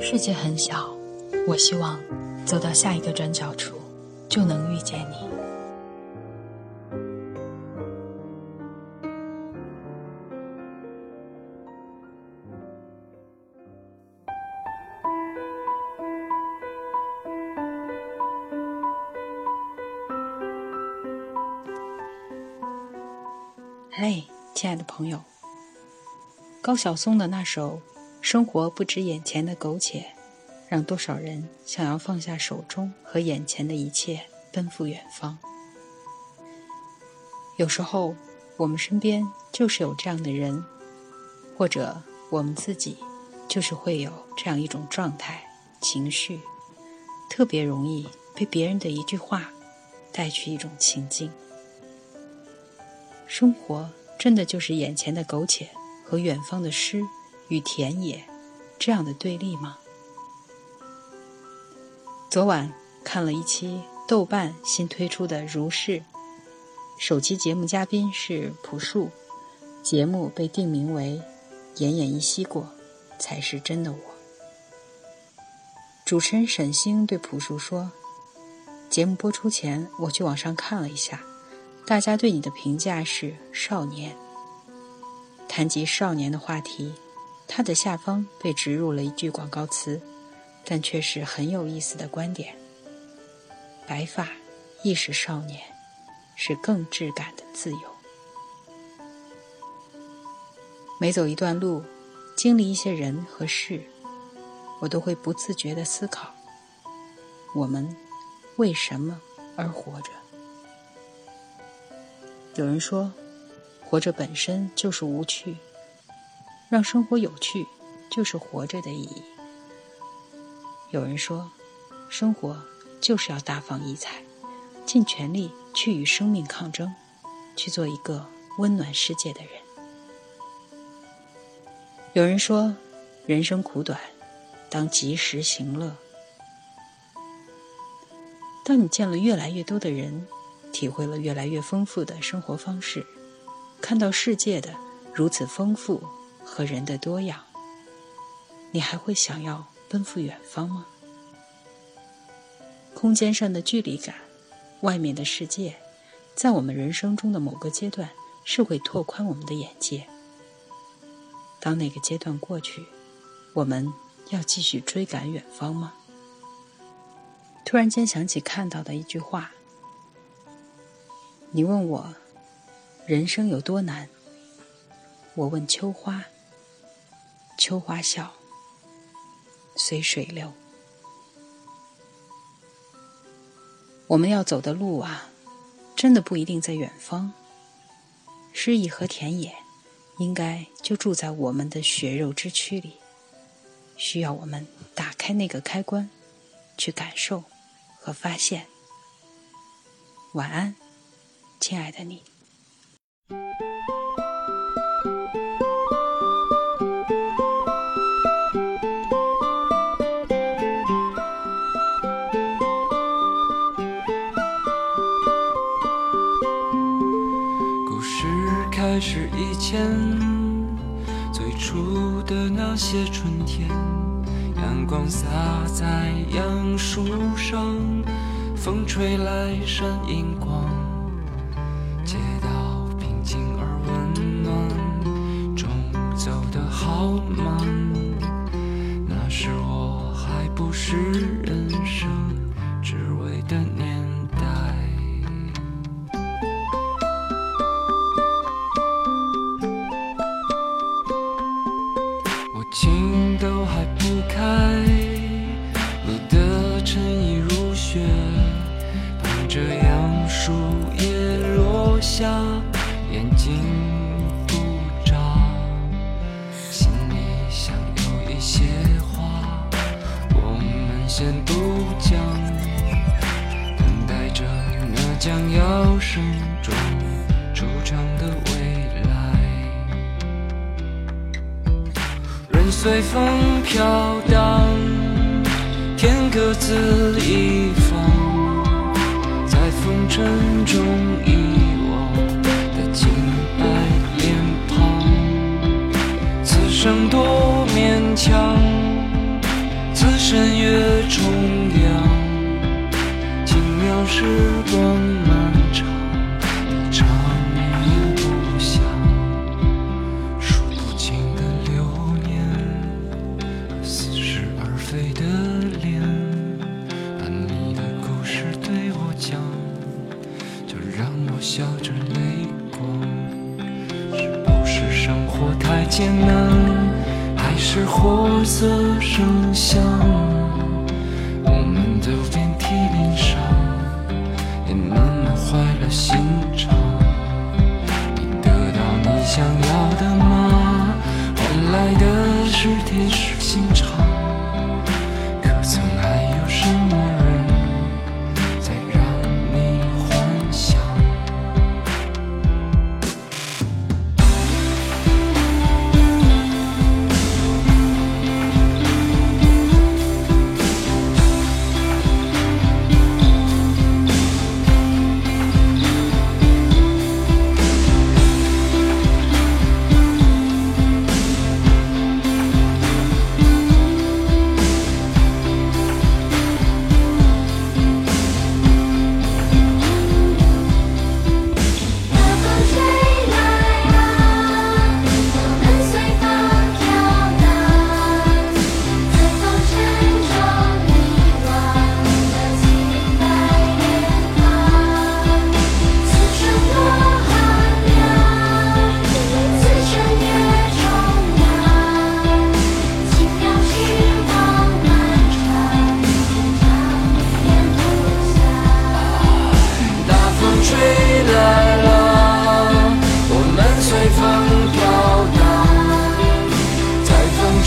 世界很小，我希望走到下一个转角处，就能遇见你。嘿，亲爱的朋友，高晓松的那首。生活不止眼前的苟且，让多少人想要放下手中和眼前的一切，奔赴远方。有时候，我们身边就是有这样的人，或者我们自己就是会有这样一种状态、情绪，特别容易被别人的一句话带去一种情境。生活真的就是眼前的苟且和远方的诗。与田野这样的对立吗？昨晚看了一期豆瓣新推出的《如是》，首期节目嘉宾是朴树，节目被定名为“奄奄一息过，才是真的我”。主持人沈星对朴树说：“节目播出前，我去网上看了一下，大家对你的评价是少年。谈及少年的话题。”他的下方被植入了一句广告词，但却是很有意思的观点：白发亦是少年，是更质感的自由。每走一段路，经历一些人和事，我都会不自觉地思考：我们为什么而活着？有人说，活着本身就是无趣。让生活有趣，就是活着的意义。有人说，生活就是要大放异彩，尽全力去与生命抗争，去做一个温暖世界的人。有人说，人生苦短，当及时行乐。当你见了越来越多的人，体会了越来越丰富的生活方式，看到世界的如此丰富。和人的多样，你还会想要奔赴远方吗？空间上的距离感，外面的世界，在我们人生中的某个阶段是会拓宽我们的眼界。当那个阶段过去，我们要继续追赶远方吗？突然间想起看到的一句话：“你问我，人生有多难？我问秋花。”秋花笑，随水流。我们要走的路啊，真的不一定在远方。诗意和田野，应该就住在我们的血肉之躯里，需要我们打开那个开关，去感受和发现。晚安，亲爱的你。故事开始以前，最初的那些春天，阳光洒在杨树上，风吹来闪银光，心都还不开，你的衬衣如雪，伴着杨树叶落下，眼睛不眨，心里想有一些话，我们先不讲，等待着那将要盛装出场的。随风飘荡，天各自一方，在风尘中遗忘的清白脸庞，此生多勉强，此生越重量，轻描时光满。艰难，还是活色生香？我们都遍体鳞伤，也慢慢坏了心肠。你得到你想要的吗？换来的是铁石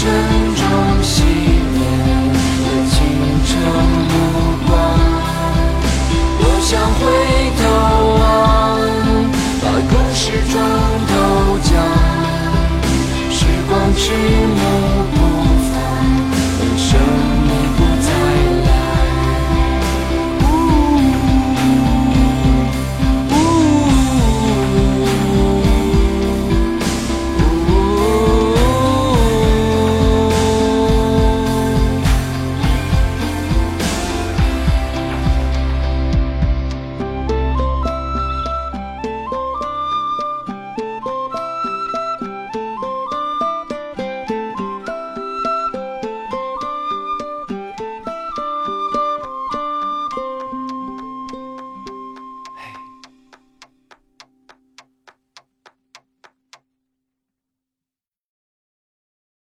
珍重昔年的清澈目光，多想回头望，把故事转头讲。时光去。